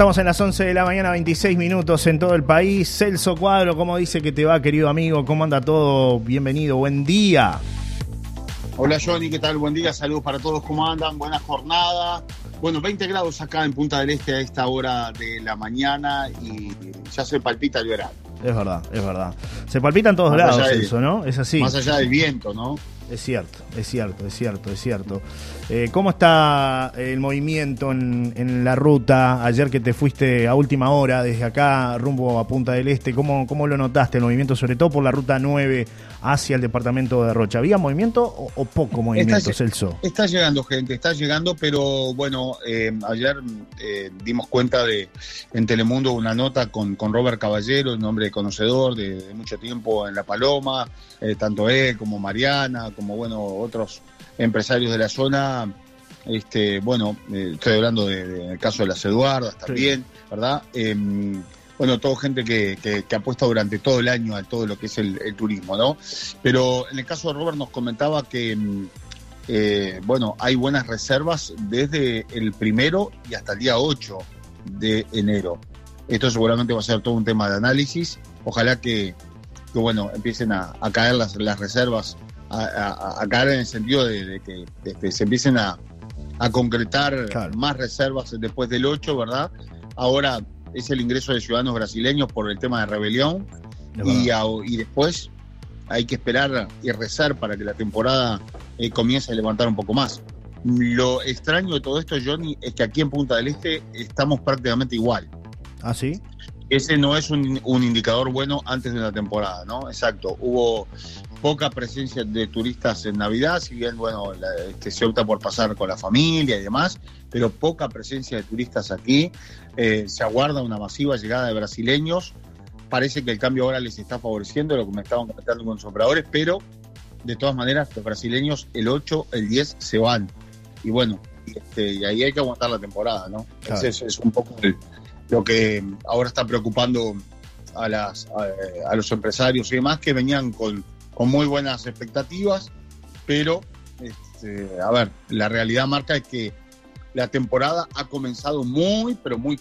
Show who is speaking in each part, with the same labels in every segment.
Speaker 1: estamos en las 11 de la mañana, 26 minutos en todo el país. Celso Cuadro, ¿cómo dice que te va, querido amigo? ¿Cómo anda todo? Bienvenido, buen día.
Speaker 2: Hola Johnny, ¿qué tal? Buen día, saludos para todos, ¿cómo andan? Buena jornada. Bueno, 20 grados acá en Punta del Este a esta hora de la mañana y ya se palpita el verano.
Speaker 1: Es verdad, es verdad. Se palpita en todos lados eso, ¿no? Es así.
Speaker 2: Más allá del viento, ¿no?
Speaker 1: Es cierto, es cierto, es cierto, es cierto. Eh, ¿Cómo está el movimiento en, la ruta? Ayer que te fuiste a última hora desde acá rumbo a Punta del Este, ¿cómo, cómo lo notaste el movimiento, sobre todo por la ruta 9 hacia el departamento de Rocha? ¿Había movimiento o, poco movimiento, Celso?
Speaker 2: Está llegando gente, está llegando, pero bueno, eh, ayer eh, dimos cuenta de en Telemundo una nota con, con Robert Caballero, un hombre conocedor de, mucho tiempo en La Paloma, tanto él como Mariana, como bueno otros empresarios de la zona. Este, bueno, eh, estoy hablando del caso de las Eduardas también, ¿verdad? Em, bueno, todo gente que, que, apuesta durante todo el año a todo lo que es el, turismo, ¿no? Pero en el caso de Robert nos comentaba que, em, eh, bueno, hay buenas reservas desde el primero y hasta el día 8 de enero. Esto seguramente va a ser todo un tema de análisis. Ojalá que, bueno, empiecen a, caer las, las reservas a, caer en el sentido de, que se empiecen a, concretar más reservas después del 8, ¿verdad? Ahora es el ingreso de ciudadanos brasileños por el tema de rebelión y, y, después hay que esperar y rezar para que la temporada eh, comience a levantar un poco más. Lo extraño de todo esto, Johnny, es que aquí en Punta del Este estamos prácticamente igual.
Speaker 1: ¿Ah, sí?
Speaker 2: Ese no es un, un indicador bueno antes de la temporada, ¿no? Exacto. Hubo poca presencia de turistas en Navidad, si bien bueno, este, se opta por pasar con la familia y demás, pero poca presencia de turistas aquí. Eh, se aguarda una masiva llegada de brasileños. Parece que el cambio ahora les está favoreciendo, lo que me estaban comentando con los operadores, pero de todas maneras los brasileños el 8, el 10 se van. Y bueno, este, y ahí hay que aguantar la temporada, ¿no? Ese es, un poco lo que ahora está preocupando a, las, a los empresarios y demás que venían con con muy buenas expectativas, pero, este, a ver, la realidad marca es que la temporada ha comenzado muy, pero muy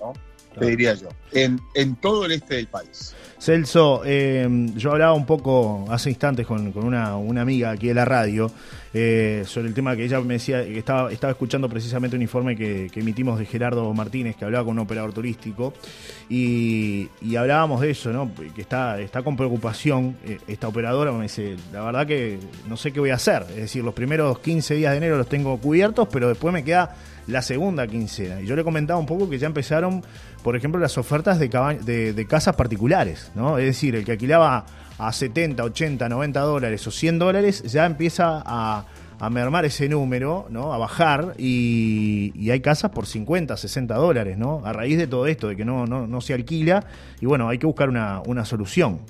Speaker 2: ¿no? Te diría yo, en, en todo el este del país.
Speaker 1: Celso, eh, yo hablaba un poco hace instantes con, una, amiga aquí de la radio eh, sobre el tema que ella me decía que estaba, estaba escuchando precisamente un informe que, emitimos de Gerardo Martínez, que hablaba con un operador turístico, y, hablábamos de eso, ¿no? que está, está con preocupación eh, esta operadora, me dice, la verdad que no sé qué voy a hacer, es decir, los primeros 15 días de enero los tengo cubiertos, pero después me queda la segunda quincena. Y yo le comentaba un poco que ya empezaron, por ejemplo, las ofertas de, de, casas particulares, ¿no? Es decir, el que alquilaba a 70, 80, 90 dólares o 100 dólares ya empieza a, mermar ese número, ¿no? A bajar y, hay casas por 50, 60 dólares, ¿no? A raíz de todo esto, de que no, no, se alquila y bueno, hay que buscar una, una solución.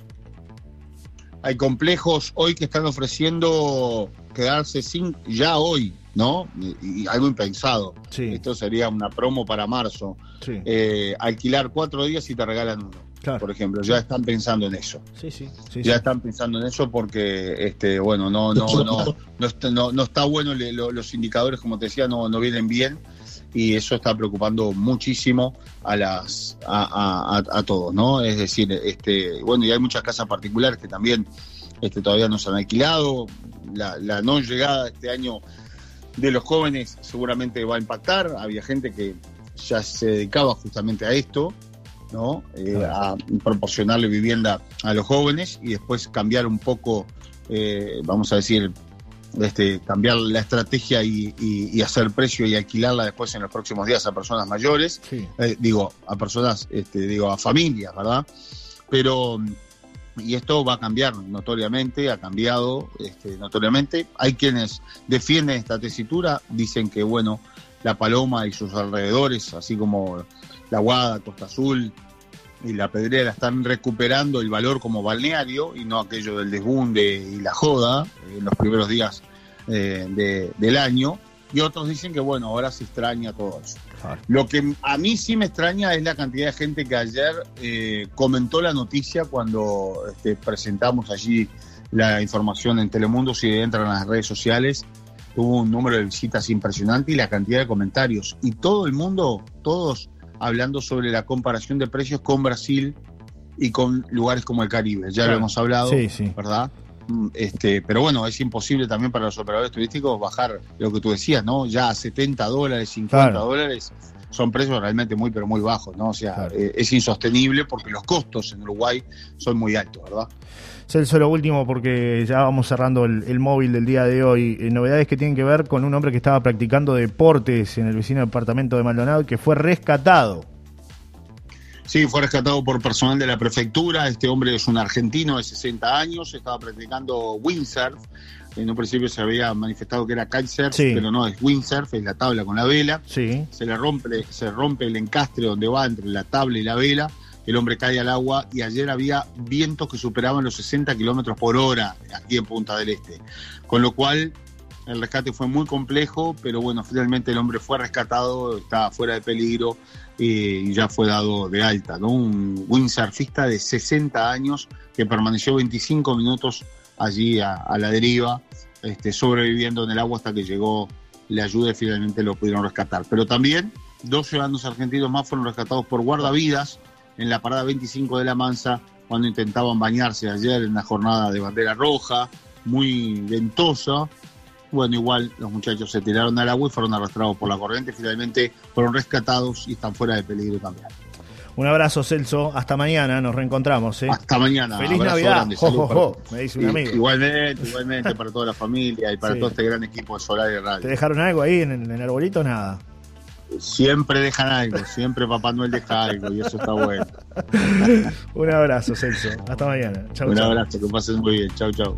Speaker 2: Hay complejos hoy que están ofreciendo quedarse sin, ya hoy, ¿no? Y, algo impensado. Esto sería una promo para marzo. Eh, alquilar cuatro días y te regalan uno. Por ejemplo, ya están pensando en eso.
Speaker 1: Sí, sí,
Speaker 2: ya están pensando en eso porque, este, bueno, no, no, no, no, está, no, está bueno, los indicadores, como te decía, no, no vienen bien y eso está preocupando muchísimo a las a, a, todos, ¿no? Es decir, este, bueno, y hay muchas casas particulares que también este, todavía no se han alquilado. La, la no llegada este año de los jóvenes seguramente va a impactar. Había gente que ya se dedicaba justamente a esto, ¿no? Eh, a proporcionarle vivienda a los jóvenes y después cambiar un poco, eh, vamos a decir, este, cambiar la estrategia y, hacer precio y alquilarla después en los próximos días a personas mayores, eh, digo, a personas, este, digo, a familias, ¿verdad? Pero y esto va a cambiar notoriamente, ha cambiado este, notoriamente. Hay quienes defienden esta tesitura, dicen que, bueno, la Paloma y sus alrededores, así como la Guada, Costa Azul y la Pedrera, están recuperando el valor como balneario y no aquello del desbunde y la joda en los primeros días eh, del año. Y otros dicen que, bueno, ahora se extraña todo eso. Lo que a mí sí me extraña es la cantidad de gente que ayer eh, comentó la noticia cuando este, presentamos allí la información en Telemundo, si entran a las redes sociales, tuvo un número de visitas impresionante y la cantidad de comentarios. Y todo el mundo, todos hablando sobre la comparación de precios con Brasil y con lugares como el Caribe. Ya lo hemos hablado, ¿verdad? Mm, este, pero bueno, es imposible también para los operadores turísticos bajar lo que tú decías, ¿no? Ya a 70 dólares, 50 dólares son precios realmente muy, pero muy bajos, ¿no? O sea, eh, es insostenible porque los costos en Uruguay son muy altos, ¿verdad?
Speaker 1: Celso, lo último, porque ya vamos cerrando el, móvil del día de hoy. Eh, novedades que tienen que ver con un hombre que estaba practicando deportes en el vecino departamento de Maldonado y que fue rescatado.
Speaker 2: Sí, fue rescatado por personal de la prefectura. Este hombre es un argentino de 60 años, estaba practicando windsurf. En un principio se había manifestado que era kitesurf, pero no, es windsurf, es la tabla con la vela.
Speaker 1: Sí.
Speaker 2: Se le rompe, se rompe el encastre donde va entre la tabla y la vela el hombre cae al agua y ayer había vientos que superaban los 60 kilómetros por hora aquí en Punta del Este. Con lo cual el rescate fue muy complejo, pero bueno, finalmente el hombre fue rescatado, estaba fuera de peligro eh, y ya fue dado de alta. ¿no? Un windsurfista de 60 años que permaneció 25 minutos allí a, la deriva, este, sobreviviendo en el agua hasta que llegó la ayuda y finalmente lo pudieron rescatar. Pero también dos ciudadanos argentinos más fueron rescatados por guardavidas en la parada 25 de La Mansa cuando intentaban bañarse ayer en una jornada de bandera roja, muy ventosa. Bueno, igual los muchachos se tiraron al agua y fueron arrastrados por la corriente. Finalmente fueron rescatados y están fuera de peligro también.
Speaker 1: Un abrazo, Celso. Hasta mañana, nos reencontramos. ¿eh?
Speaker 2: Hasta mañana.
Speaker 1: Feliz Navidad. me dice un amigo.
Speaker 2: Igualmente, igualmente para toda la familia y para todo este gran equipo de Solar y Radio.
Speaker 1: ¿Te dejaron algo ahí en, en el arbolito nada?
Speaker 2: Siempre dejan algo, siempre Papá Noel deja algo y eso está bueno.
Speaker 1: Un abrazo, Celso. Hasta mañana.
Speaker 2: Un abrazo, que pasen muy bien. Chau, chau.